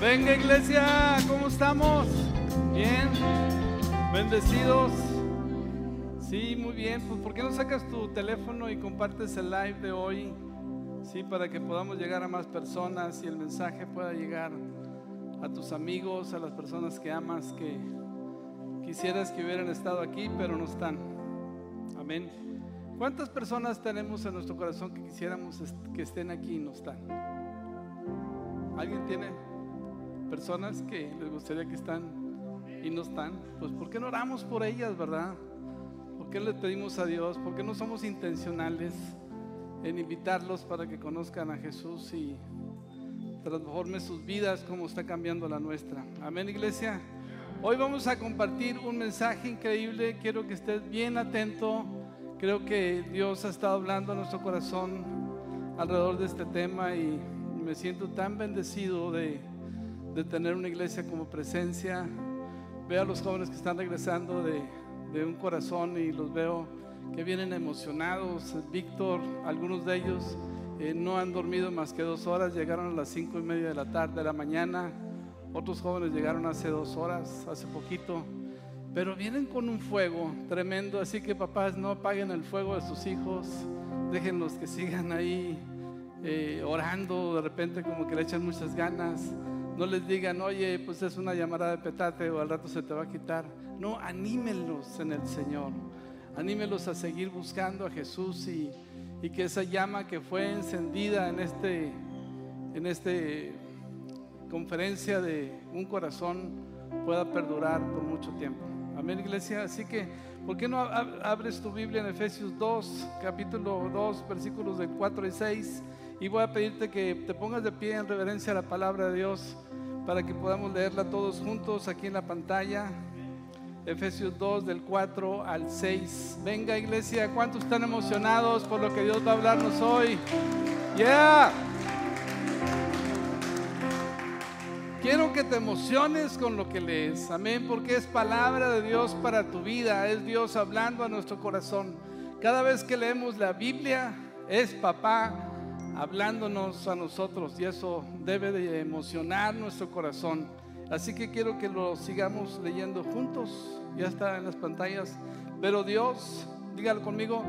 Venga iglesia, ¿cómo estamos? Bien, bendecidos. Sí, muy bien. Pues ¿por qué no sacas tu teléfono y compartes el live de hoy? Sí, para que podamos llegar a más personas y el mensaje pueda llegar a tus amigos, a las personas que amas, que quisieras que hubieran estado aquí, pero no están. Amén. ¿Cuántas personas tenemos en nuestro corazón que quisiéramos que estén aquí y no están? ¿Alguien tiene personas que les gustaría que están y no están? Pues ¿por qué no oramos por ellas, verdad? ¿Por qué le pedimos a Dios? ¿Por qué no somos intencionales en invitarlos para que conozcan a Jesús y transforme sus vidas como está cambiando la nuestra? Amén, iglesia. Hoy vamos a compartir un mensaje increíble. Quiero que estés bien atento. Creo que Dios ha estado hablando a nuestro corazón alrededor de este tema y me siento tan bendecido de, de tener una iglesia como presencia. Veo a los jóvenes que están regresando de, un corazón y los veo que vienen emocionados. Víctor, algunos de ellos eh, no han dormido más que dos horas, llegaron a las cinco y media de la tarde de la mañana. Otros jóvenes llegaron hace dos horas, hace poquito. Pero vienen con un fuego tremendo, así que papás no apaguen el fuego de sus hijos, déjenlos que sigan ahí eh, orando, de repente como que le echan muchas ganas. No les digan, oye, pues es una llamada de petate o al rato se te va a quitar. No, anímenlos en el Señor. Anímenlos a seguir buscando a Jesús y, y que esa llama que fue encendida en este, en este conferencia de un corazón pueda perdurar por mucho tiempo. Amén, iglesia. Así que, ¿por qué no abres tu Biblia en Efesios 2, capítulo 2, versículos del 4 y 6? Y voy a pedirte que te pongas de pie en reverencia a la palabra de Dios para que podamos leerla todos juntos aquí en la pantalla. Efesios 2 del 4 al 6. Venga iglesia, ¿cuántos están emocionados por lo que Dios va a hablarnos hoy? Yeah. Quiero que te emociones con lo que lees, amén, porque es palabra de Dios para tu vida, es Dios hablando a nuestro corazón. Cada vez que leemos la Biblia, es papá hablándonos a nosotros y eso debe de emocionar nuestro corazón. Así que quiero que lo sigamos leyendo juntos, ya está en las pantallas. Pero Dios, dígalo conmigo,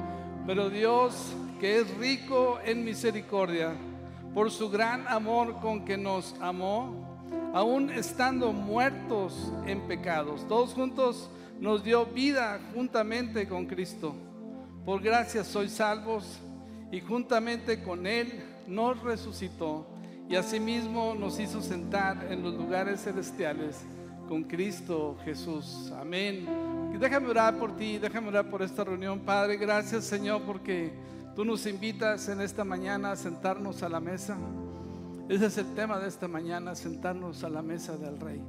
pero Dios que es rico en misericordia, por su gran amor con que nos amó, aún estando muertos en pecados, todos juntos nos dio vida juntamente con Cristo. Por gracia sois salvos y juntamente con Él nos resucitó y asimismo nos hizo sentar en los lugares celestiales con Cristo Jesús. Amén. déjame orar por ti, déjame orar por esta reunión. Padre, gracias Señor porque tú nos invitas en esta mañana a sentarnos a la mesa. Ese es el tema de esta mañana, sentarnos a la mesa del Rey.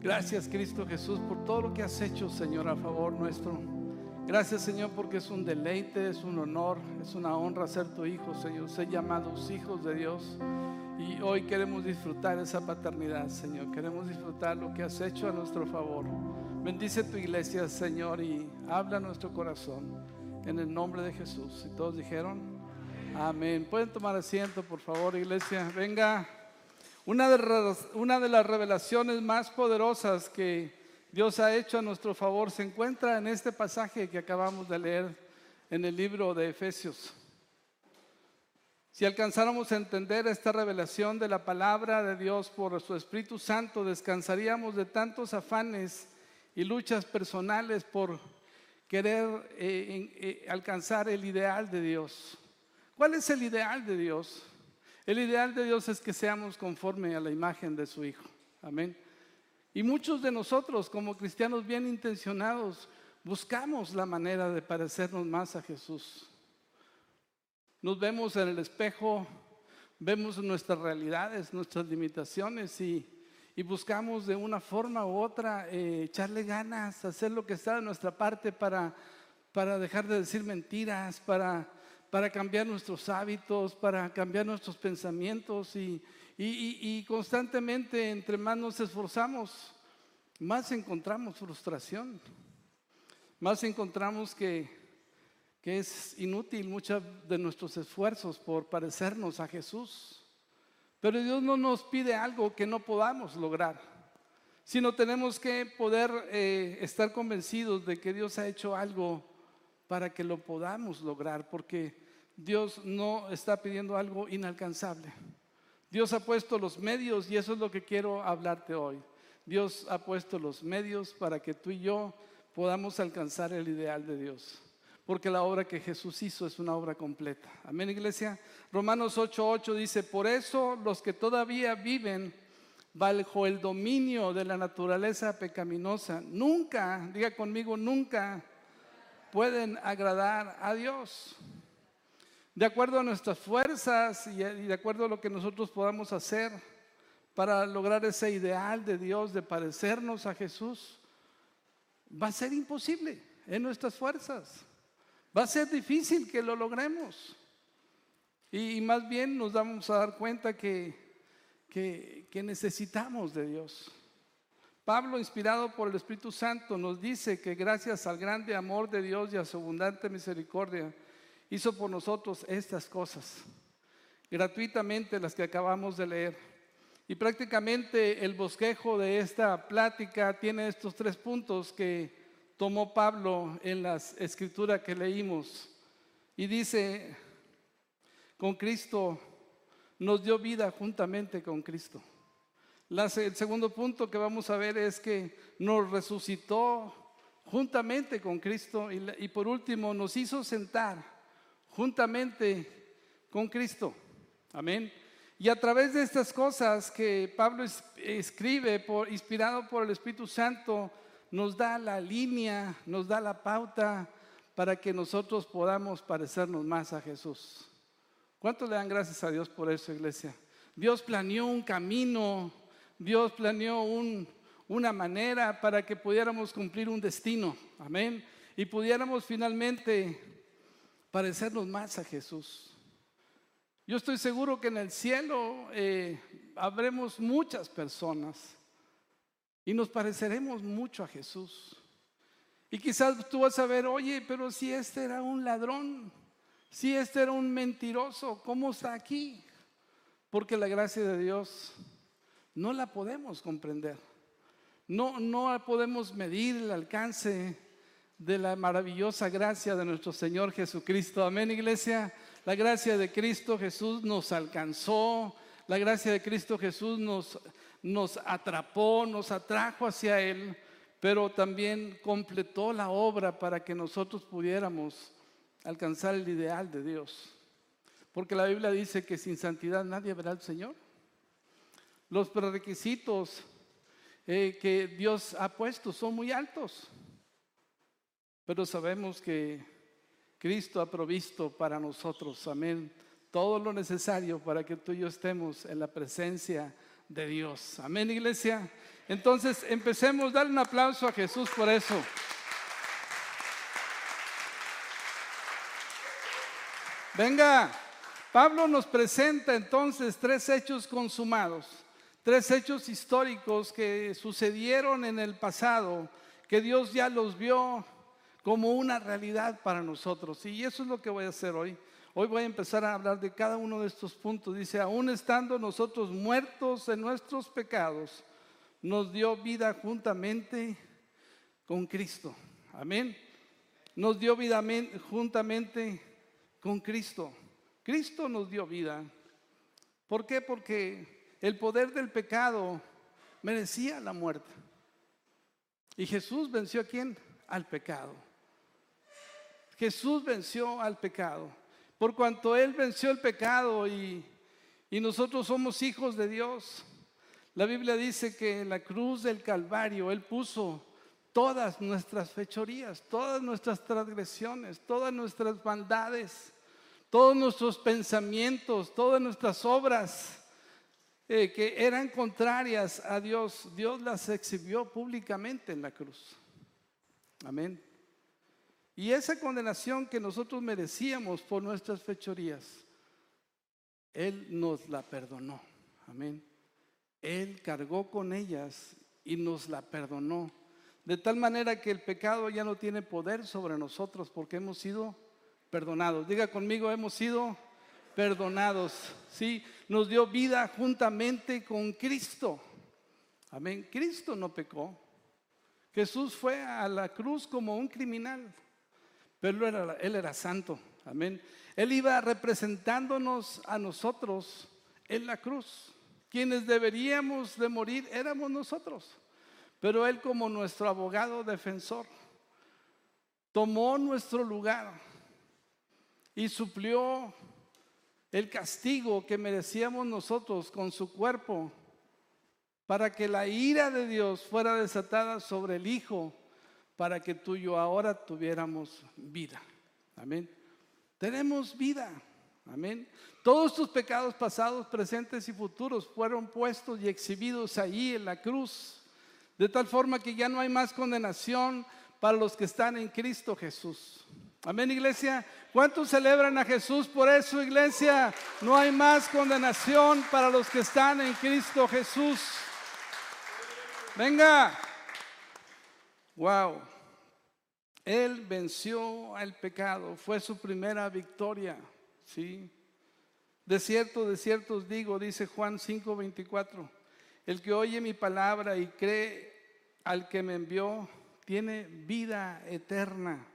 Gracias Cristo Jesús por todo lo que has hecho, Señor, a favor nuestro. Gracias Señor porque es un deleite, es un honor, es una honra ser tu hijo, Señor, ser llamados hijos de Dios. Y hoy queremos disfrutar esa paternidad, Señor. Queremos disfrutar lo que has hecho a nuestro favor. Bendice tu iglesia, Señor, y habla nuestro corazón. En el nombre de Jesús. Y todos dijeron, amén. Pueden tomar asiento, por favor, iglesia. Venga. Una de, una de las revelaciones más poderosas que Dios ha hecho a nuestro favor se encuentra en este pasaje que acabamos de leer en el libro de Efesios. Si alcanzáramos a entender esta revelación de la palabra de Dios por su Espíritu Santo, descansaríamos de tantos afanes y luchas personales por querer eh, eh, alcanzar el ideal de Dios. ¿Cuál es el ideal de Dios? El ideal de Dios es que seamos conforme a la imagen de su Hijo. Amén. Y muchos de nosotros, como cristianos bien intencionados, buscamos la manera de parecernos más a Jesús. Nos vemos en el espejo, vemos nuestras realidades, nuestras limitaciones y, buscamos de una forma u otra eh, echarle ganas, hacer lo que está de nuestra parte para, para dejar de decir mentiras, para, para cambiar nuestros hábitos, para cambiar nuestros pensamientos y, y, constantemente, entre más nos esforzamos, más encontramos frustración, más encontramos que, que es inútil muchos de nuestros esfuerzos por parecernos a Jesús. Pero Dios no nos pide algo que no podamos lograr, sino tenemos que poder eh, estar convencidos de que Dios ha hecho algo para que lo podamos lograr, porque Dios no está pidiendo algo inalcanzable. Dios ha puesto los medios y eso es lo que quiero hablarte hoy. Dios ha puesto los medios para que tú y yo podamos alcanzar el ideal de Dios porque la obra que Jesús hizo es una obra completa. Amén, iglesia. Romanos 8:8 dice, por eso los que todavía viven bajo el dominio de la naturaleza pecaminosa, nunca, diga conmigo, nunca pueden agradar a Dios. De acuerdo a nuestras fuerzas y de acuerdo a lo que nosotros podamos hacer para lograr ese ideal de Dios de parecernos a Jesús, va a ser imposible en nuestras fuerzas. Va a ser difícil que lo logremos. Y, más bien nos vamos a dar cuenta que, que, necesitamos de Dios. Pablo, inspirado por el Espíritu Santo, nos dice que gracias al grande amor de Dios y a su abundante misericordia, hizo por nosotros estas cosas, gratuitamente las que acabamos de leer. Y prácticamente el bosquejo de esta plática tiene estos tres puntos que tomó Pablo en las escrituras que leímos y dice, con Cristo nos dio vida juntamente con Cristo. el segundo punto que vamos a ver es que nos resucitó juntamente con Cristo y, y por último nos hizo sentar juntamente con Cristo. Amén. Y a través de estas cosas que Pablo escribe, inspirado por el Espíritu Santo, nos da la línea, nos da la pauta para que nosotros podamos parecernos más a Jesús. ¿Cuántos le dan gracias a Dios por eso, iglesia? Dios planeó un camino, Dios planeó una manera para que pudiéramos cumplir un destino, amén, y pudiéramos finalmente parecernos más a Jesús. Yo estoy seguro que en el cielo eh, habremos muchas personas y nos pareceremos mucho a Jesús. Y quizás tú vas a ver, oye, pero si este era un ladrón, si este era un mentiroso, ¿cómo está aquí? Porque la gracia de Dios no la podemos comprender. No, no podemos medir el alcance de la maravillosa gracia de nuestro Señor Jesucristo. Amén, iglesia. La gracia de Cristo Jesús nos alcanzó. La gracia de Cristo Jesús nos nos atrapó, nos atrajo hacia Él, pero también completó la obra para que nosotros pudiéramos alcanzar el ideal de Dios. Porque la Biblia dice que sin santidad nadie verá al Señor. Los prerequisitos eh, que Dios ha puesto son muy altos, pero sabemos que Cristo ha provisto para nosotros, amén, todo lo necesario para que tú y yo estemos en la presencia de Dios. Amén, iglesia. Entonces, empecemos, darle un aplauso a Jesús por eso. Venga, Pablo nos presenta entonces tres hechos consumados, tres hechos históricos que sucedieron en el pasado, que Dios ya los vio como una realidad para nosotros. Y eso es lo que voy a hacer hoy. Hoy voy a empezar a hablar de cada uno de estos puntos. Dice, aún estando nosotros muertos en nuestros pecados, nos dio vida juntamente con Cristo. Amén. Nos dio vida juntamente con Cristo. Cristo nos dio vida. ¿Por qué? Porque el poder del pecado merecía la muerte. Y Jesús venció a quién? Al pecado. Jesús venció al pecado. Por cuanto Él venció el pecado y, nosotros somos hijos de Dios. La Biblia dice que en la cruz del Calvario Él puso todas nuestras fechorías, todas nuestras transgresiones, todas nuestras maldades, todos nuestros pensamientos, todas nuestras obras eh, que eran contrarias a Dios. Dios las exhibió públicamente en la cruz. Amén. Y esa condenación que nosotros merecíamos por nuestras fechorías, Él nos la perdonó. Amén. Él cargó con ellas y nos la perdonó. De tal manera que el pecado ya no tiene poder sobre nosotros porque hemos sido perdonados. Diga conmigo, hemos sido perdonados. Sí, nos dio vida juntamente con Cristo. Amén. Cristo no pecó. Jesús fue a la cruz como un criminal, pero él era, él era santo. Amén. Él iba representándonos a nosotros en la cruz. Quienes deberíamos de morir éramos nosotros, pero Él como nuestro abogado defensor tomó nuestro lugar y suplió el castigo que merecíamos nosotros con su cuerpo para que la ira de Dios fuera desatada sobre el Hijo, para que tú y yo ahora tuviéramos vida. Amén. Tenemos vida. Amén. Todos tus pecados pasados, presentes y futuros fueron puestos y exhibidos ahí en la cruz, de tal forma que ya no hay más condenación para los que están en Cristo Jesús. Amén, iglesia. ¿Cuántos celebran a Jesús por eso, iglesia? No hay más condenación para los que están en Cristo Jesús. Venga. Wow. Él venció al pecado, fue su primera victoria. ¿sí? De cierto, de cierto os digo, dice Juan 5:24, el que oye mi palabra y cree al que me envió, tiene vida eterna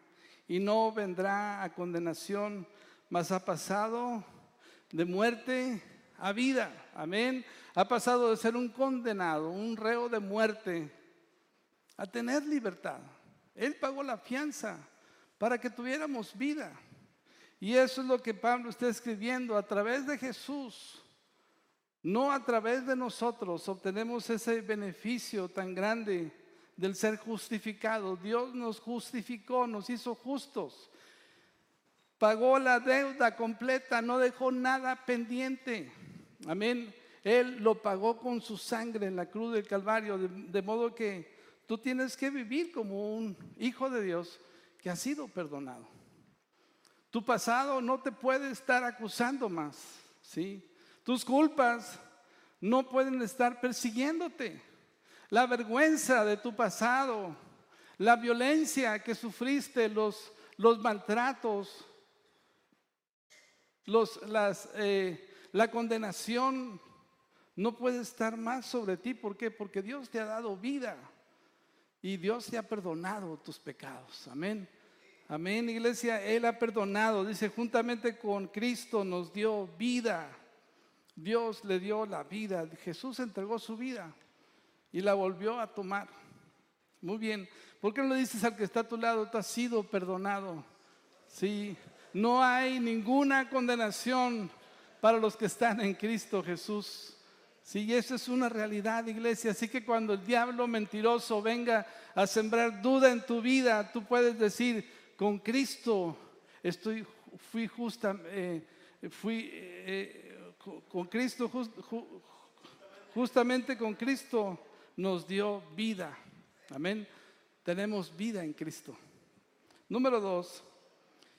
y no vendrá a condenación, mas ha pasado de muerte a vida. Amén. Ha pasado de ser un condenado, un reo de muerte, a tener libertad. Él pagó la fianza para que tuviéramos vida. Y eso es lo que Pablo está escribiendo a través de Jesús. No a través de nosotros obtenemos ese beneficio tan grande del ser justificado. Dios nos justificó, nos hizo justos. Pagó la deuda completa, no dejó nada pendiente. Amén. Él lo pagó con su sangre en la cruz del Calvario, de, de modo que tú tienes que vivir como un hijo de Dios que ha sido perdonado. Tu pasado no te puede estar acusando más, ¿sí? Tus culpas no pueden estar persiguiéndote. La vergüenza de tu pasado, la violencia que sufriste, los, los maltratos, los, las, eh, la condenación no puede estar más sobre ti. ¿Por qué? Porque Dios te ha dado vida y Dios te ha perdonado tus pecados. Amén. Amén, iglesia. Él ha perdonado. Dice, juntamente con Cristo nos dio vida. Dios le dio la vida. Jesús entregó su vida y la volvió a tomar. Muy bien. ¿Por qué no le dices al que está a tu lado, tú has sido perdonado? Sí. No hay ninguna condenación para los que están en Cristo Jesús. Sí, eso es una realidad, iglesia. Así que cuando el diablo mentiroso venga a sembrar duda en tu vida, tú puedes decir, con Cristo estoy, fui justa, eh, fui eh, con Cristo, justamente con Cristo nos dio vida. Amén. Tenemos vida en Cristo. Número dos,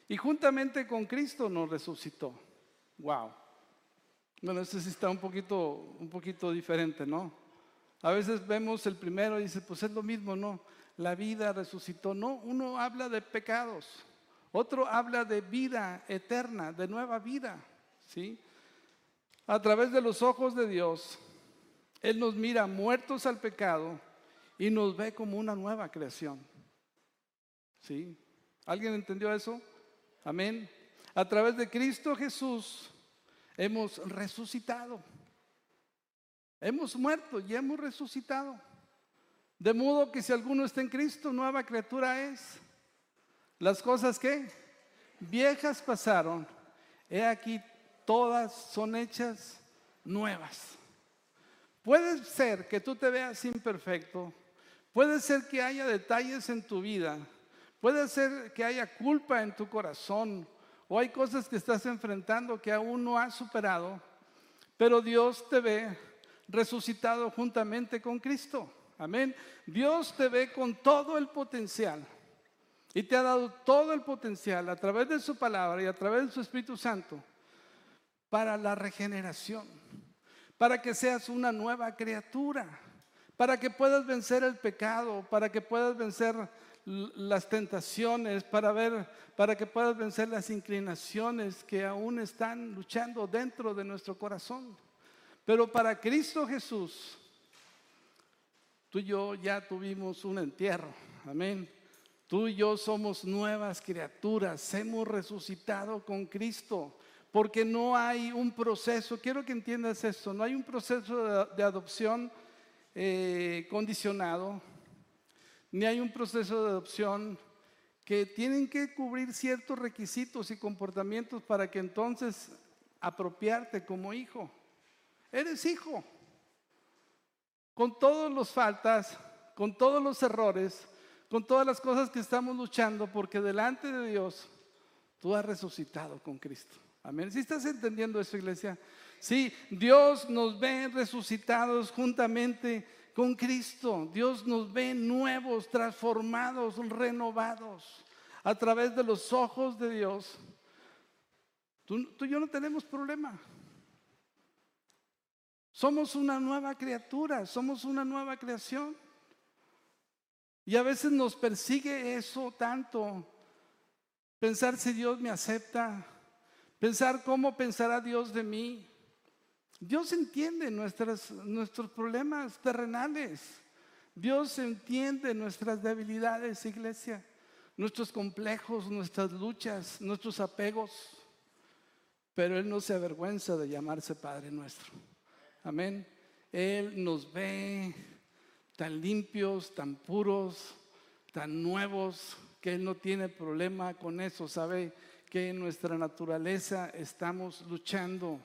y juntamente con Cristo nos resucitó. Wow. Bueno, este sí está un poquito, un poquito diferente, ¿no? A veces vemos el primero y dice, pues es lo mismo, ¿no? la vida resucitó. No, uno habla de pecados, otro habla de vida eterna, de nueva vida. ¿sí? A través de los ojos de Dios, Él nos mira muertos al pecado y nos ve como una nueva creación. ¿Sí? ¿Alguien entendió eso? Amén. A través de Cristo Jesús hemos resucitado. Hemos muerto y hemos resucitado. De modo que si alguno está en Cristo, nueva criatura es. Las cosas que viejas pasaron, he aquí todas son hechas nuevas. Puede ser que tú te veas imperfecto, puede ser que haya detalles en tu vida, puede ser que haya culpa en tu corazón o hay cosas que estás enfrentando que aún no has superado, pero Dios te ve resucitado juntamente con Cristo. Amén. Dios te ve con todo el potencial y te ha dado todo el potencial a través de su palabra y a través de su Espíritu Santo para la regeneración, para que seas una nueva criatura, para que puedas vencer el pecado, para que puedas vencer las tentaciones, para ver, para que puedas vencer las inclinaciones que aún están luchando dentro de nuestro corazón. Pero para Cristo Jesús, tú y yo ya tuvimos un entierro. Amén. Tú y yo somos nuevas criaturas, hemos resucitado con Cristo, porque no hay un proceso, quiero que entiendas esto, no hay un proceso de, adopción eh, condicionado, ni hay un proceso de adopción que tienen que cubrir ciertos requisitos y comportamientos para que entonces apropiarte como hijo. Eres hijo. Con todos los faltas, con todos los errores, con todas las cosas que estamos luchando, porque delante de Dios tú has resucitado con Cristo. Amén. ¿Si estás entendiendo eso, iglesia? Sí, Dios nos ve resucitados juntamente con Cristo. Dios nos ve nuevos, transformados, renovados a través de los ojos de Dios. Tú, y yo no tenemos problema. Somos una nueva criatura, somos una nueva creación. Y a veces nos persigue eso tanto. Pensar si Dios me acepta, pensar cómo pensará Dios de mí. Dios entiende nuestros problemas terrenales. Dios entiende nuestras debilidades, iglesia, nuestros complejos, nuestras luchas, nuestros apegos. Pero Él no se avergüenza de llamarse Padre nuestro. Amén. Él nos ve tan limpios, tan puros, tan nuevos, que Él no tiene problema con eso. Sabe que en nuestra naturaleza estamos luchando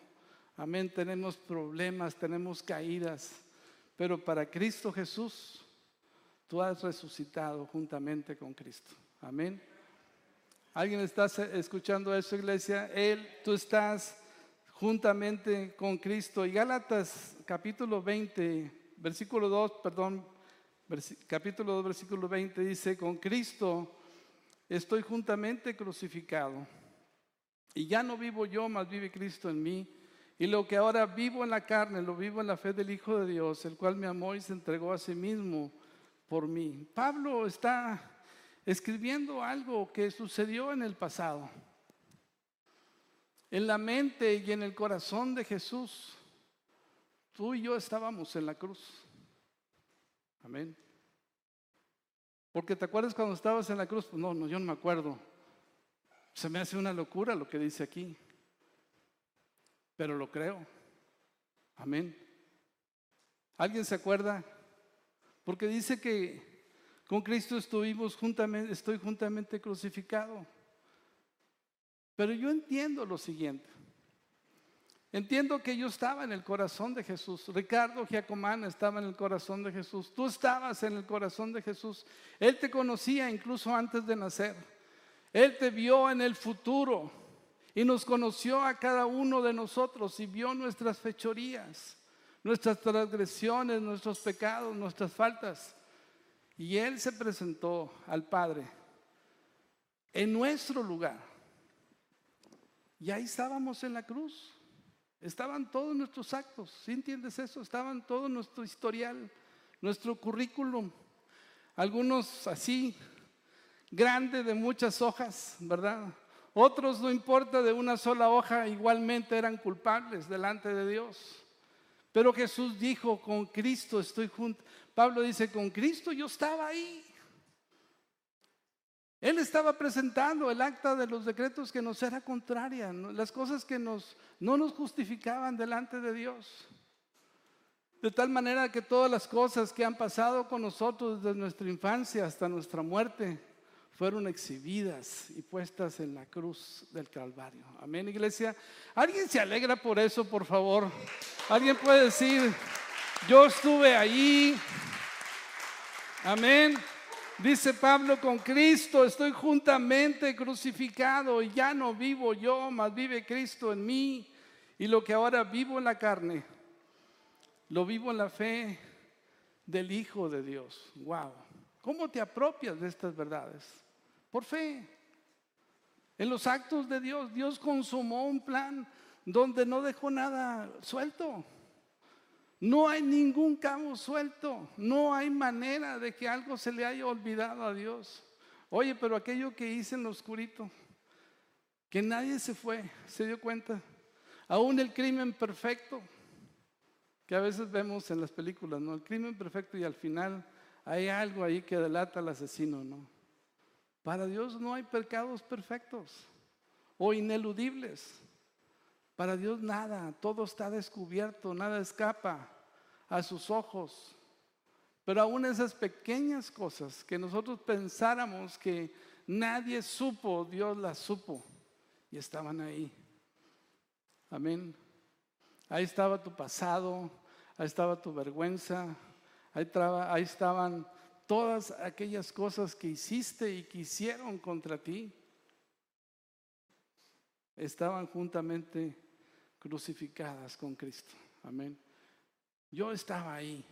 Amén, tenemos problemas, tenemos caídas, pero para Cristo Jesús, tú has resucitado juntamente con Cristo. Amén. ¿Alguien está escuchando eso, iglesia? Él, tú estás juntamente con Cristo. Y Gálatas capítulo 20, versículo 2, perdón, capítulo 2, versículo 20 dice, con Cristo estoy juntamente crucificado. Y ya no vivo yo, mas vive Cristo en mí. Y lo que ahora vivo en la carne, lo vivo en la fe del Hijo de Dios, el cual me amó y se entregó a sí mismo por mí. Pablo está escribiendo algo que sucedió en el pasado. En la mente y en el corazón de Jesús, tú y yo estábamos en la cruz. Amén. Porque te acuerdas cuando estabas en la cruz, pues no, no, yo no me acuerdo. Se me hace una locura lo que dice aquí pero lo creo. Amén. ¿Alguien se acuerda? Porque dice que con Cristo estuvimos juntamente, estoy juntamente crucificado. Pero yo entiendo lo siguiente. Entiendo que yo estaba en el corazón de Jesús. Ricardo Giacomán estaba en el corazón de Jesús. Tú estabas en el corazón de Jesús. Él te conocía incluso antes de nacer. Él te vio en el futuro y nos conoció a cada uno de nosotros y vio nuestras fechorías, nuestras transgresiones, nuestros pecados, nuestras faltas. Y Él se presentó al Padre en nuestro lugar. Y ahí estábamos en la cruz. Estaban todos nuestros actos. ¿Sí entiendes eso? Estaban todo nuestro historial, nuestro currículum. Algunos así, grande de muchas hojas, ¿verdad? Otros, no importa, de una sola hoja, igualmente eran culpables delante de Dios. Pero Jesús dijo, con Cristo estoy junto. Pablo dice, con Cristo yo estaba ahí. Él estaba presentando el acta de los decretos que nos era contraria, las cosas que nos, no nos justificaban delante de Dios. De tal manera que todas las cosas que han pasado con nosotros desde nuestra infancia hasta nuestra muerte, fueron exhibidas y puestas en la cruz del Calvario. Amén, iglesia. ¿Alguien se alegra por eso, por favor? ¿Alguien puede decir, yo estuve ahí? Amén. Dice Pablo, con Cristo estoy juntamente crucificado y ya no vivo yo, mas vive Cristo en mí. Y lo que ahora vivo en la carne, lo vivo en la fe del Hijo de Dios. Wow. ¿Cómo te apropias de estas verdades? Por fe. En los actos de Dios, Dios consumó un plan donde no dejó nada suelto. No hay ningún cabo suelto. No hay manera de que algo se le haya olvidado a Dios. Oye, pero aquello que hice en lo oscurito, que nadie se fue, se dio cuenta. Aún el crimen perfecto, que a veces vemos en las películas, ¿no? El crimen perfecto y al final hay algo ahí que delata al asesino, ¿no? Para Dios no hay pecados perfectos o ineludibles. Para Dios nada, todo está descubierto, nada escapa a sus ojos. Pero aún esas pequeñas cosas que nosotros pensáramos que nadie supo, Dios las supo y estaban ahí. Amén. Ahí estaba tu pasado, ahí estaba tu vergüenza, ahí, ahí estaban todas aquellas cosas que hiciste y que hicieron contra ti. Estaban juntamente crucificadas con Cristo. Amén. Yo estaba ahí.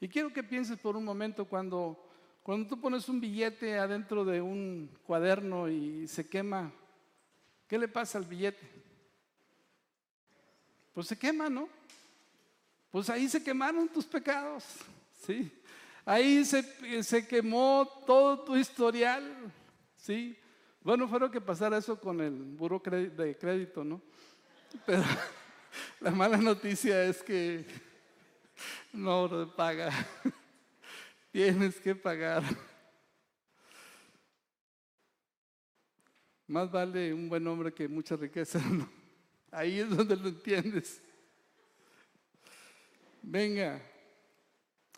Y quiero que pienses por un momento cuando, cuando tú pones un billete adentro de un cuaderno y se quema, ¿qué le pasa al billete? Pues se quema, ¿no? Pues ahí se quemaron tus pecados, ¿sí? Ahí se, se quemó todo tu historial, ¿sí? Bueno, fueron que pasara eso con el buro de crédito, ¿no? Pero la mala noticia es que no paga. Tienes que pagar. Más vale un buen hombre que mucha riqueza. Ahí es donde lo entiendes. Venga,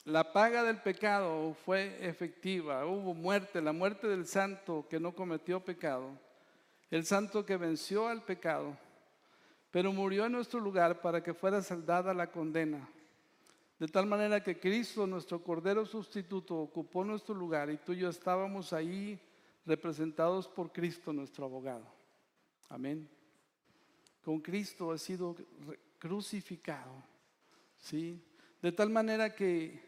la paga del pecado fue efectiva. Hubo muerte, la muerte del santo que no cometió pecado. El santo que venció al pecado, pero murió en nuestro lugar para que fuera saldada la condena. De tal manera que Cristo, nuestro Cordero sustituto, ocupó nuestro lugar y tú y yo estábamos ahí representados por Cristo, nuestro abogado. Amén. Con Cristo ha sido crucificado. ¿Sí? De tal manera que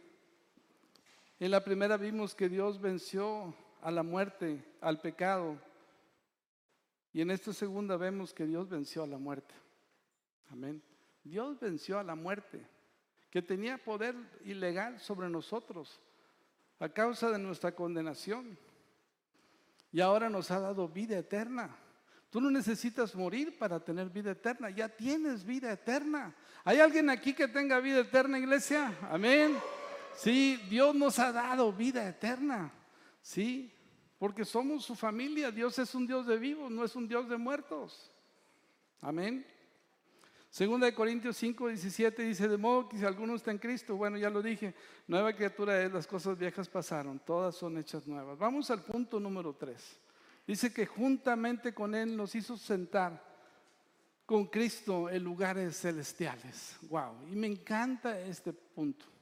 en la primera vimos que Dios venció a la muerte, al pecado. Y en esta segunda vemos que Dios venció a la muerte. Amén. Dios venció a la muerte que tenía poder ilegal sobre nosotros a causa de nuestra condenación. Y ahora nos ha dado vida eterna. Tú no necesitas morir para tener vida eterna, ya tienes vida eterna. ¿Hay alguien aquí que tenga vida eterna, iglesia? Amén. Sí, Dios nos ha dado vida eterna. Sí, porque somos su familia. Dios es un Dios de vivos, no es un Dios de muertos. Amén. Segunda de Corintios 5, 17 dice, de modo que si alguno está en Cristo, bueno, ya lo dije, nueva criatura es, las cosas viejas pasaron, todas son hechas nuevas. Vamos al punto número 3. Dice que juntamente con Él nos hizo sentar con Cristo en lugares celestiales. Wow, y me encanta este punto.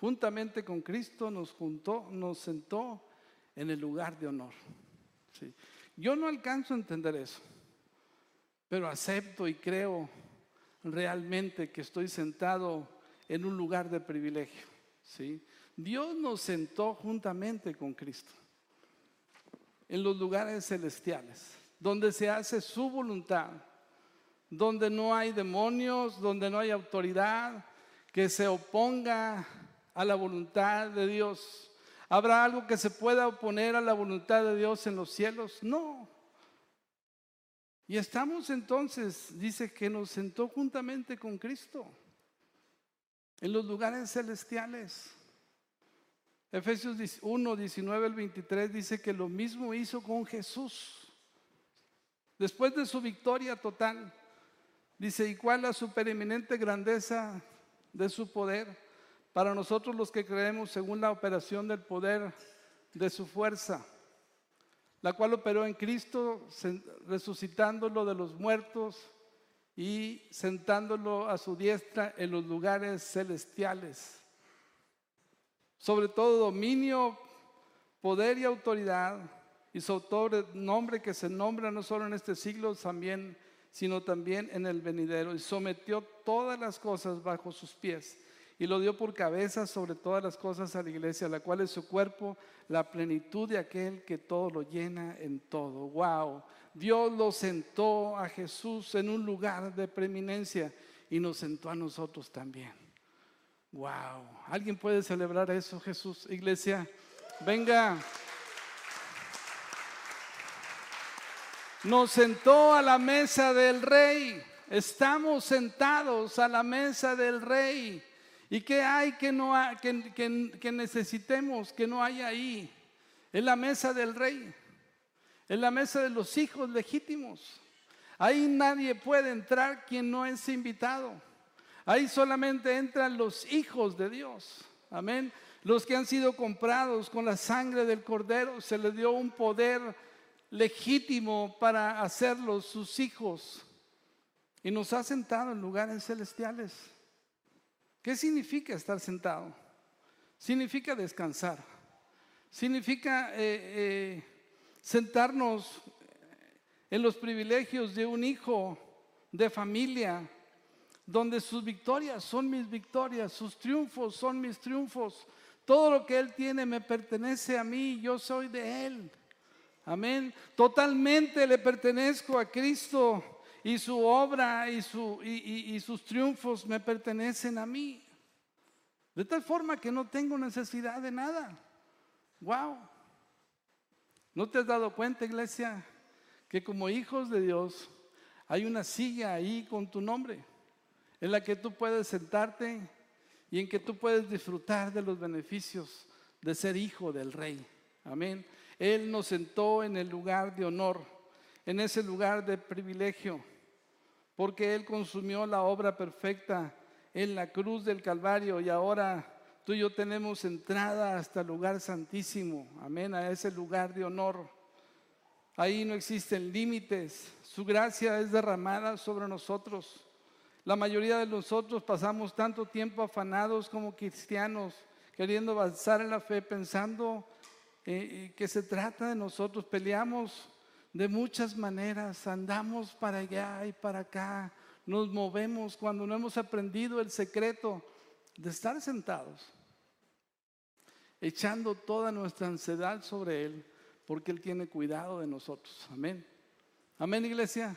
Juntamente con Cristo nos sentó en el lugar de honor. Yo no alcanzo a entender eso. Pero acepto y creo realmente que estoy sentado en un lugar de privilegio. ¿sí? Dios nos sentó juntamente con Cristo en los lugares celestiales, donde se hace su voluntad, donde no hay demonios, donde no hay autoridad que se oponga a la voluntad de Dios. ¿Habrá algo que se pueda oponer a la voluntad de Dios en los cielos? No. Y estamos entonces, dice que nos sentó juntamente con Cristo en los lugares celestiales. Efesios 1, 19 al 23 dice que lo mismo hizo con Jesús. Después de su victoria total, dice, ¿y cuál la supereminente grandeza de su poder para nosotros los que creemos según la operación del poder de su fuerza? la cual operó en Cristo, resucitándolo de los muertos y sentándolo a su diestra en los lugares celestiales. Sobre todo dominio, poder y autoridad, y sobre nombre que se nombra no solo en este siglo también, sino también en el venidero, y sometió todas las cosas bajo sus pies y lo dio por cabeza sobre todas las cosas a la iglesia, la cual es su cuerpo, la plenitud de aquel que todo lo llena en todo. ¡Wow! Dios lo sentó a Jesús en un lugar de preeminencia y nos sentó a nosotros también. ¡Wow! ¿Alguien puede celebrar eso, Jesús? Iglesia, venga. Nos sentó a la mesa del rey. Estamos sentados a la mesa del rey. ¿Y qué hay que, no que, necesitemos que no hay ahí? En la mesa del rey, en la mesa de los hijos legítimos. Ahí nadie puede entrar quien no es invitado. Ahí solamente entran los hijos de Dios. Amén. Los que han sido comprados con la sangre del cordero, se les dio un poder legítimo para hacerlos sus hijos. Y nos ha sentado en lugares celestiales. ¿Qué significa estar sentado? Significa descansar. Significa eh, eh, sentarnos en los privilegios de un hijo de familia, donde sus victorias son mis victorias, sus triunfos son mis triunfos. Todo lo que Él tiene me pertenece a mí, yo soy de Él. Amén. Totalmente le pertenezco a Cristo y su obra y, su, y, sus triunfos me pertenecen a mí. De tal forma que no tengo necesidad de nada. Wow. ¿No te has dado cuenta, iglesia, que como hijos de Dios hay una silla ahí con tu nombre en la que tú puedes sentarte y en que tú puedes disfrutar de los beneficios de ser hijo del rey? Amén. Él nos sentó en el lugar de honor, en ese lugar de privilegio, porque Él consumió la obra perfecta en la cruz del Calvario y ahora tú y yo tenemos entrada hasta el lugar santísimo, amén, a ese lugar de honor. Ahí no existen límites, su gracia es derramada sobre nosotros. La mayoría de nosotros pasamos tanto tiempo afanados como cristianos, queriendo avanzar en la fe, pensando eh, que se trata de nosotros. Peleamos de muchas maneras, andamos para allá y para acá, nos movemos cuando no hemos aprendido el secreto de estar sentados, echando toda nuestra ansiedad sobre Él, porque Él tiene cuidado de nosotros. Amén. Amén, iglesia.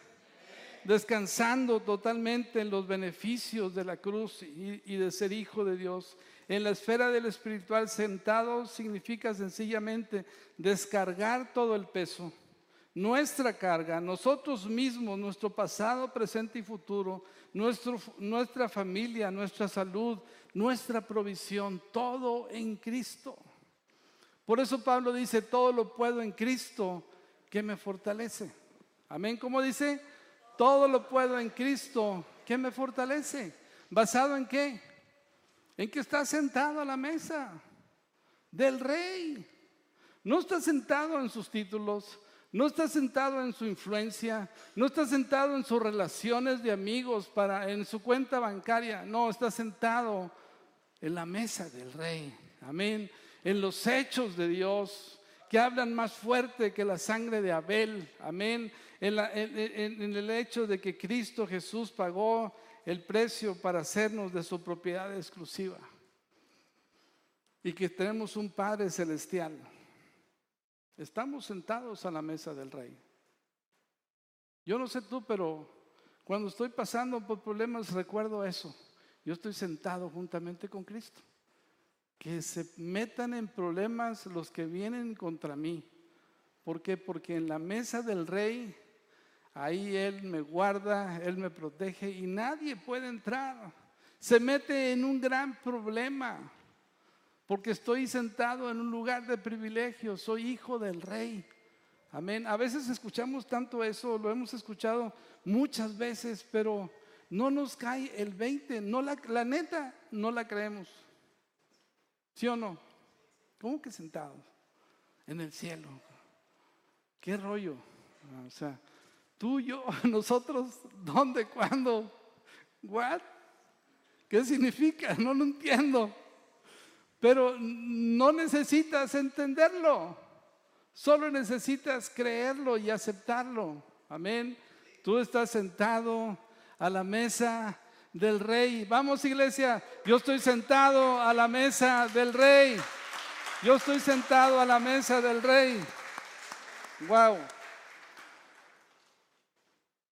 Descansando totalmente en los beneficios de la cruz y de ser hijo de Dios en la esfera del espiritual sentado significa sencillamente descargar todo el peso, nuestra carga, nosotros mismos, nuestro pasado, presente y futuro, nuestra familia, nuestra salud, nuestra provisión, todo en Cristo. Por eso Pablo dice, todo lo puedo en Cristo que me fortalece. Amén, ¿cómo dice? Todo lo puedo en Cristo que me fortalece. ¿Basado en qué? en que está sentado a la mesa del rey. No está sentado en sus títulos, no está sentado en su influencia, no está sentado en sus relaciones de amigos para en su cuenta bancaria, no, está sentado en la mesa del rey. Amén. En los hechos de Dios que hablan más fuerte que la sangre de Abel. Amén. En, en el hecho de que Cristo Jesús pagó el precio para hacernos de su propiedad exclusiva. Y que tenemos un Padre celestial. Estamos sentados a la mesa del Rey. Yo no sé tú, pero cuando estoy pasando por problemas recuerdo eso. Yo estoy sentado juntamente con Cristo. Que se metan en problemas los que vienen contra mí. ¿Por qué? Porque en la mesa del Rey Ahí Él me guarda, Él me protege y nadie puede entrar. Se mete en un gran problema porque estoy sentado en un lugar de privilegio, soy hijo del rey. Amén. A veces escuchamos tanto eso, lo hemos escuchado muchas veces, pero no nos cae el 20, no la, la neta, no la creemos. ¿Sí o no? ¿Cómo que sentados? En el cielo. ¿Qué rollo? O sea, tuyo, nosotros, ¿dónde, cuándo? ¿What? ¿Qué significa? No lo entiendo. Pero no necesitas entenderlo. Solo necesitas creerlo y aceptarlo. Amén. Tú estás sentado a la mesa del rey. Vamos iglesia, yo estoy sentado a la mesa del rey. Yo estoy sentado a la mesa del rey. Wow.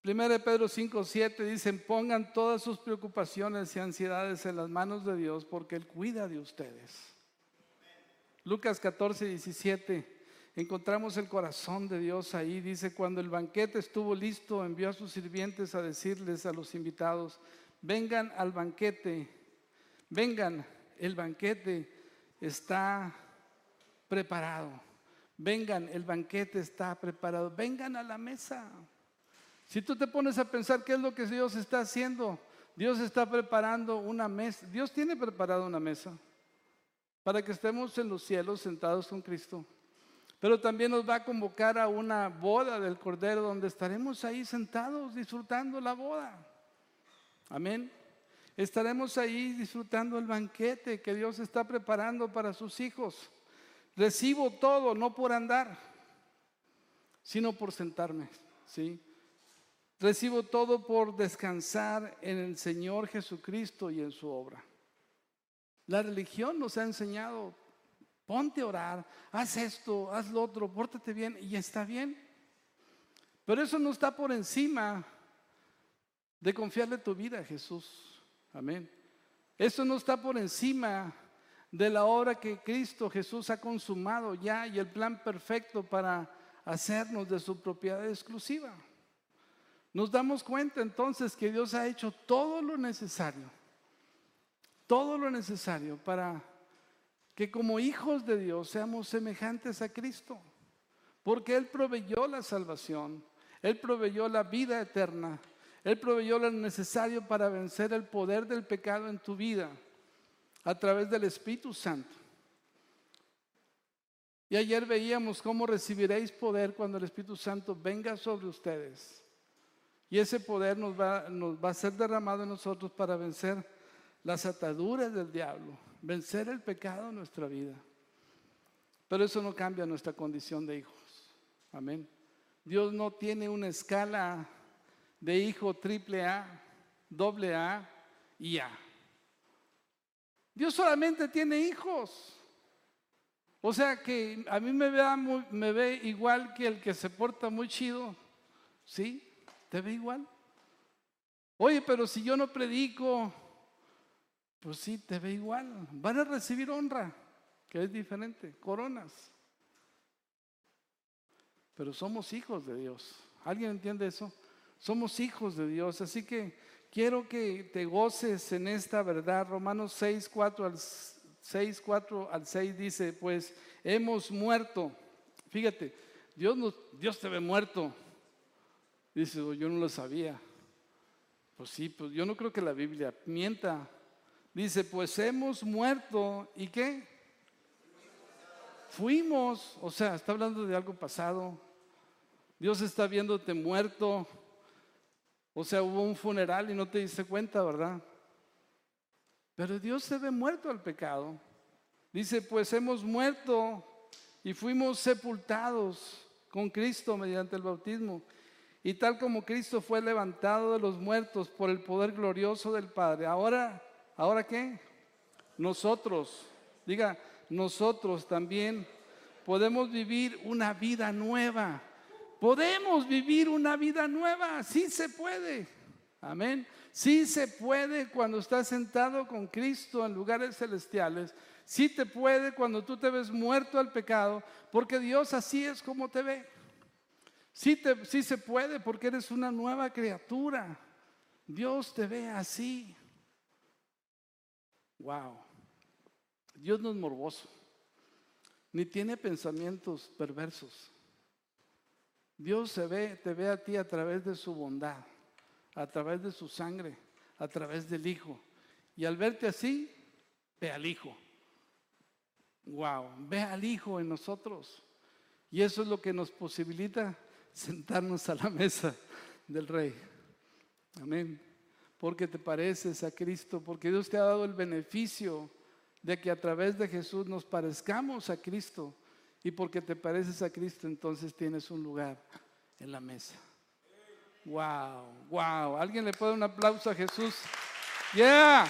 1 Pedro 5, 7 dicen, pongan todas sus preocupaciones y ansiedades en las manos de Dios porque Él cuida de ustedes. Lucas 14, 17, encontramos el corazón de Dios ahí. Dice, cuando el banquete estuvo listo, envió a sus sirvientes a decirles a los invitados, vengan al banquete, vengan, el banquete está preparado. Vengan, el banquete está preparado. Vengan a la mesa. Si tú te pones a pensar qué es lo que Dios está haciendo, Dios está preparando una mesa. Dios tiene preparado una mesa para que estemos en los cielos sentados con Cristo. Pero también nos va a convocar a una boda del Cordero donde estaremos ahí sentados disfrutando la boda. Amén. Estaremos ahí disfrutando el banquete que Dios está preparando para sus hijos. Recibo todo, no por andar, sino por sentarme. ¿sí? Recibo todo por descansar en el Señor Jesucristo y en su obra. La religión nos ha enseñado ponte a orar, haz esto, haz lo otro, pórtate bien y está bien. Pero eso no está por encima de confiarle tu vida a Jesús. Amén. Eso no está por encima de la obra que Cristo Jesús ha consumado ya y el plan perfecto para hacernos de su propiedad exclusiva. Nos damos cuenta entonces que Dios ha hecho todo lo necesario, todo lo necesario para que como hijos de Dios seamos semejantes a Cristo, porque Él proveyó la salvación, Él proveyó la vida eterna, Él proveyó lo necesario para vencer el poder del pecado en tu vida a través del Espíritu Santo. Y ayer veíamos cómo recibiréis poder cuando el Espíritu Santo venga sobre ustedes. Y ese poder nos va, nos va a ser derramado en nosotros para vencer las ataduras del diablo, vencer el pecado en nuestra vida. Pero eso no cambia nuestra condición de hijos. Amén. Dios no tiene una escala de hijo triple A, doble A y A. Dios solamente tiene hijos. O sea que a mí me ve, me ve igual que el que se porta muy chido. ¿Sí? ¿Te ve igual? Oye, pero si yo no predico, pues sí, te ve igual. Van a recibir honra, que es diferente, coronas. Pero somos hijos de Dios. ¿Alguien entiende eso? Somos hijos de Dios. Así que quiero que te goces en esta verdad. Romanos 6, 4 al 6, 4 al 6 dice, pues hemos muerto. Fíjate, Dios, Dios te ve muerto. Dice, oh, yo no lo sabía. Pues sí, pues yo no creo que la Biblia mienta. Dice, pues hemos muerto. ¿Y qué? Fuimos. O sea, está hablando de algo pasado. Dios está viéndote muerto. O sea, hubo un funeral y no te diste cuenta, ¿verdad? Pero Dios se ve muerto al pecado. Dice, pues hemos muerto y fuimos sepultados con Cristo mediante el bautismo. Y tal como Cristo fue levantado de los muertos por el poder glorioso del Padre, ahora ¿Ahora qué? Nosotros, diga, nosotros también podemos vivir una vida nueva. Podemos vivir una vida nueva, sí se puede. Amén. Sí se puede cuando estás sentado con Cristo en lugares celestiales. Sí te puede cuando tú te ves muerto al pecado, porque Dios así es como te ve. Sí, te, sí se puede porque eres una nueva criatura. Dios te ve así. Wow. Dios no es morboso, ni tiene pensamientos perversos. Dios se ve, te ve a ti a través de su bondad, a través de su sangre, a través del Hijo. Y al verte así, ve al Hijo. Wow, ve al Hijo en nosotros. Y eso es lo que nos posibilita sentarnos a la mesa del Rey. Amén porque te pareces a Cristo, porque Dios te ha dado el beneficio de que a través de Jesús nos parezcamos a Cristo. Y porque te pareces a Cristo, entonces tienes un lugar en la mesa. Wow, wow. ¿Alguien le puede un aplauso a Jesús? Yeah.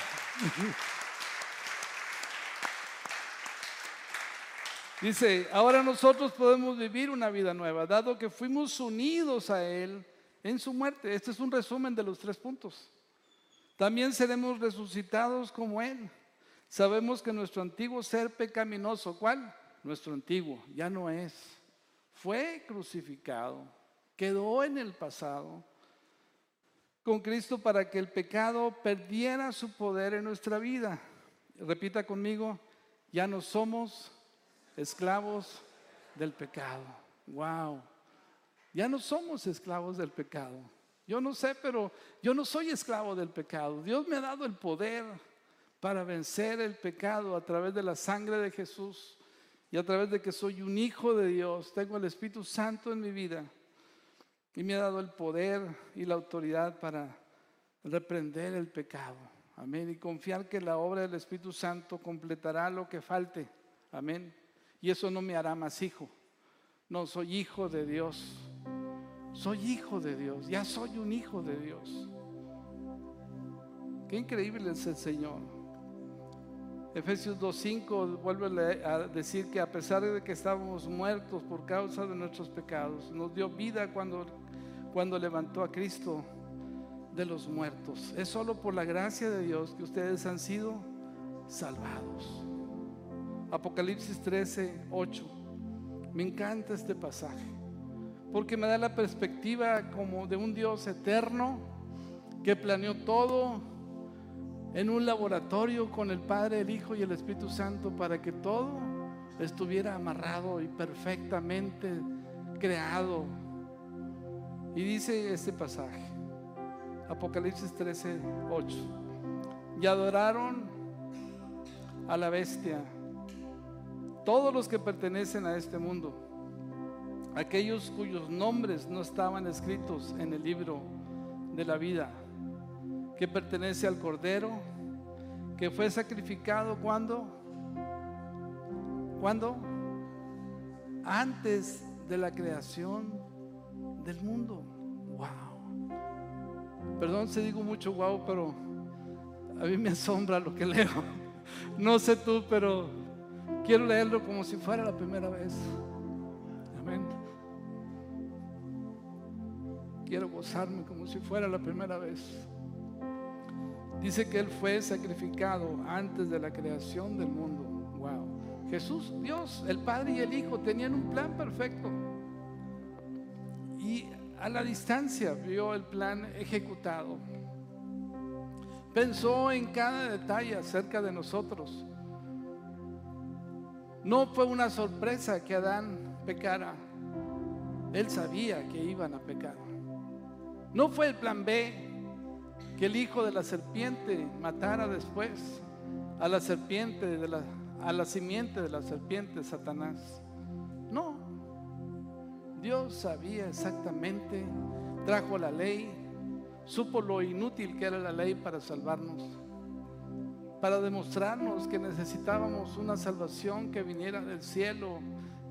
Dice, ahora nosotros podemos vivir una vida nueva, dado que fuimos unidos a Él en su muerte. Este es un resumen de los tres puntos. También seremos resucitados como Él. Sabemos que nuestro antiguo ser pecaminoso, ¿cuál? Nuestro antiguo, ya no es. fue crucificado, quedó en el pasado con Cristo para que el pecado perdiera su poder en nuestra vida. Repita conmigo, ya no somos esclavos del pecado. Wow. Ya no somos esclavos del pecado. Yo no sé, pero yo no soy esclavo del pecado. Dios me ha dado el poder para vencer el pecado a través de la sangre de Jesús y a través de que soy un hijo de Dios. Tengo el Espíritu Santo en mi vida y me ha dado el poder y la autoridad para reprender el pecado. Amén. Y confiar que la obra del Espíritu Santo completará lo que falte. Amén. Y eso no me hará más hijo. No, soy hijo de Dios. Soy hijo de Dios. Ya soy un hijo de Dios. Qué increíble es el Señor. Efesios 2.5 vuelve a decir que a pesar de que estábamos muertos por causa de nuestros pecados, nos dio vida cuando, cuando levantó a Cristo de los muertos. Es solo por la gracia de Dios que ustedes han sido salvados. Apocalipsis 13, 8. Me encanta este pasaje porque me da la perspectiva como de un Dios eterno que planeó todo en un laboratorio con el Padre, el Hijo y el Espíritu Santo para que todo estuviera amarrado y perfectamente creado. Y dice este pasaje, Apocalipsis 13, 8, y adoraron a la bestia todos los que pertenecen a este mundo, aquellos cuyos nombres no estaban escritos en el libro de la vida, que pertenece al Cordero, que fue sacrificado cuando, cuando, antes de la creación del mundo. Wow. Perdón si digo mucho wow, pero a mí me asombra lo que leo. No sé tú, pero Quiero leerlo como si fuera la primera vez. Amén. Quiero gozarme como si fuera la primera vez. Dice que Él fue sacrificado antes de la creación del mundo. Wow. Jesús, Dios, el Padre y el Hijo tenían un plan perfecto. Y a la distancia vio el plan ejecutado. Pensó en cada detalle acerca de nosotros. No fue una sorpresa que Adán pecara. Él sabía que iban a pecar. No fue el plan B que el hijo de la serpiente matara después a la serpiente de la, a la simiente de la serpiente Satanás. No. Dios sabía exactamente, trajo la ley, supo lo inútil que era la ley para salvarnos para demostrarnos que necesitábamos una salvación que viniera del cielo.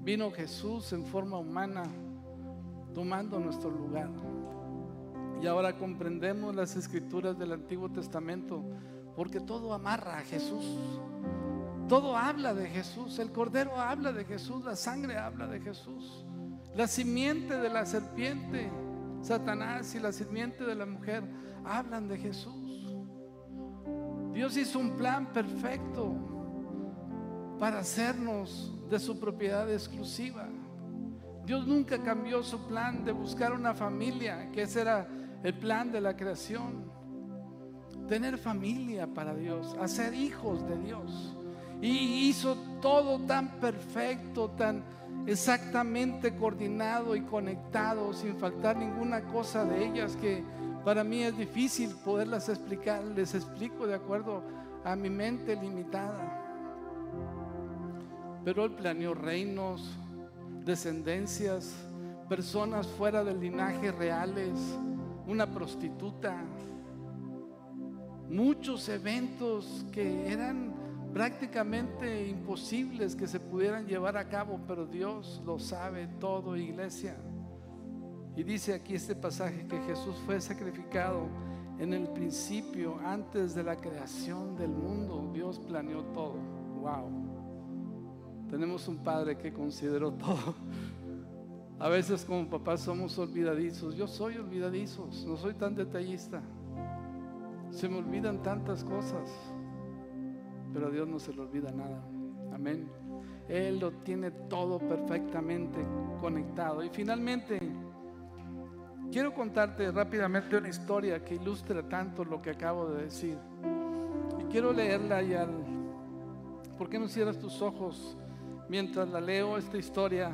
Vino Jesús en forma humana, tomando nuestro lugar. Y ahora comprendemos las escrituras del Antiguo Testamento, porque todo amarra a Jesús. Todo habla de Jesús. El Cordero habla de Jesús, la sangre habla de Jesús. La simiente de la serpiente, Satanás y la simiente de la mujer hablan de Jesús. Dios hizo un plan perfecto para hacernos de su propiedad exclusiva. Dios nunca cambió su plan de buscar una familia, que ese era el plan de la creación. Tener familia para Dios, hacer hijos de Dios. Y hizo todo tan perfecto, tan exactamente coordinado y conectado, sin faltar ninguna cosa de ellas que para mí es difícil poderlas explicar, les explico de acuerdo a mi mente limitada. Pero Él planeó reinos, descendencias, personas fuera del linaje reales, una prostituta, muchos eventos que eran prácticamente imposibles que se pudieran llevar a cabo, pero Dios lo sabe todo, iglesia. Y dice aquí este pasaje que Jesús fue sacrificado en el principio, antes de la creación del mundo. Dios planeó todo. Wow. Tenemos un Padre que consideró todo. A veces como papás somos olvidadizos. Yo soy olvidadizo, no soy tan detallista. Se me olvidan tantas cosas, pero a Dios no se le olvida nada. Amén. Él lo tiene todo perfectamente conectado. Y finalmente, quiero contarte rápidamente una historia que ilustra tanto lo que acabo de decir. Y quiero leerla y al... ¿Por qué no cierras tus ojos mientras la leo esta historia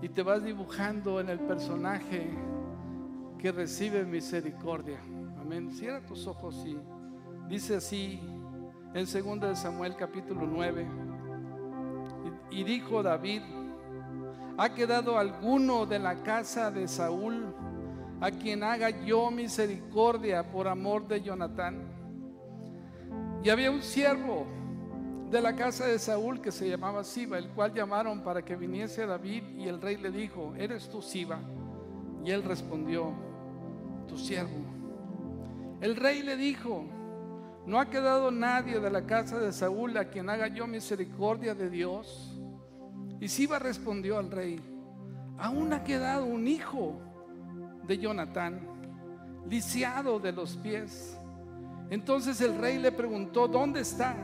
y te vas dibujando en el personaje que recibe misericordia? Amén. Cierra tus ojos y dice así en 2 Samuel capítulo 9. Y dijo David, ¿ha quedado alguno de la casa de Saúl a quien haga yo misericordia por amor de Jonatán? Y había un siervo de la casa de Saúl que se llamaba Siba, el cual llamaron para que viniese David y el rey le dijo, ¿eres tú Siba? Y él respondió, tu siervo. El rey le dijo, no ha quedado nadie de la casa de Saúl a quien haga yo misericordia de Dios. Y Siba respondió al rey, aún ha quedado un hijo de Jonatán, lisiado de los pies. Entonces el rey le preguntó, ¿dónde está?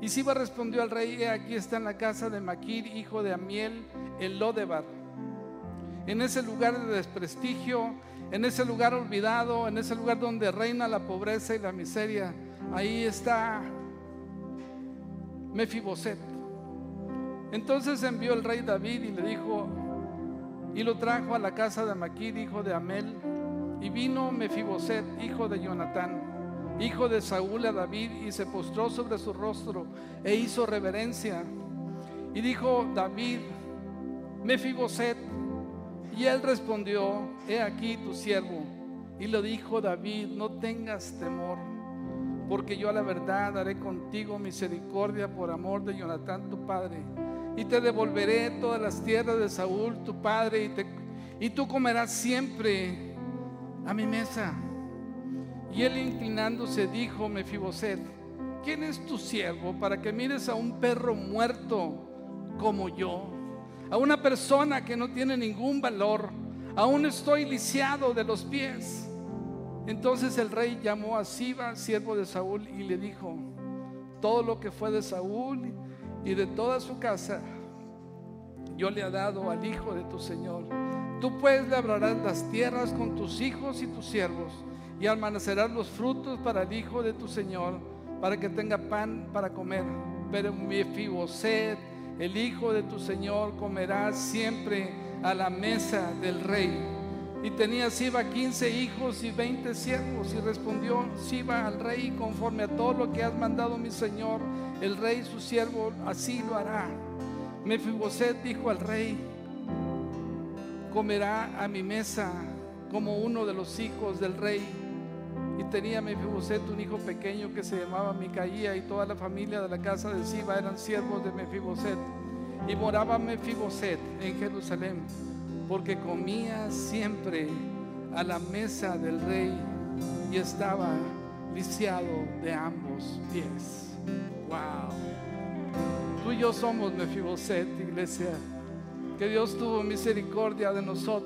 Y Siba respondió al rey, aquí está en la casa de Maquir, hijo de Amiel, el Lodebar. En ese lugar de desprestigio, en ese lugar olvidado, en ese lugar donde reina la pobreza y la miseria, ahí está Mefiboset entonces envió el rey David y le dijo, y lo trajo a la casa de Maquir, hijo de Amel, y vino Mefiboset, hijo de Jonatán, hijo de Saúl a David, y se postró sobre su rostro e hizo reverencia. Y dijo David, Mefiboset, y él respondió, he aquí tu siervo. Y le dijo David, no tengas temor, porque yo a la verdad haré contigo misericordia por amor de Jonatán tu padre y te devolveré todas las tierras de Saúl, tu padre, y, te, y tú comerás siempre a mi mesa. Y él inclinándose dijo, Mefiboset, ¿quién es tu siervo para que mires a un perro muerto como yo? A una persona que no tiene ningún valor, aún estoy lisiado de los pies. Entonces el rey llamó a Siba, siervo de Saúl, y le dijo, todo lo que fue de Saúl y de toda su casa yo le he dado al hijo de tu Señor. Tú pues labrarás las tierras con tus hijos y tus siervos y almacenarás los frutos para el hijo de tu Señor, para que tenga pan para comer. Pero mi Fiboset, el hijo de tu Señor, comerá siempre a la mesa del rey. Y tenía Siba quince hijos y veinte siervos. Y respondió Siba al rey, conforme a todo lo que has mandado mi Señor, el rey su siervo, así lo hará. Mefiboset dijo al rey, comerá a mi mesa como uno de los hijos del rey. Y tenía Mefiboset un hijo pequeño que se llamaba Micaía y toda la familia de la casa de Siba eran siervos de Mefiboset. Y moraba Mefiboset en Jerusalén porque comía siempre a la mesa del rey y estaba lisiado de ambos pies. Wow. Tú y yo somos Mefiboset, iglesia. Que Dios tuvo misericordia de nosotros.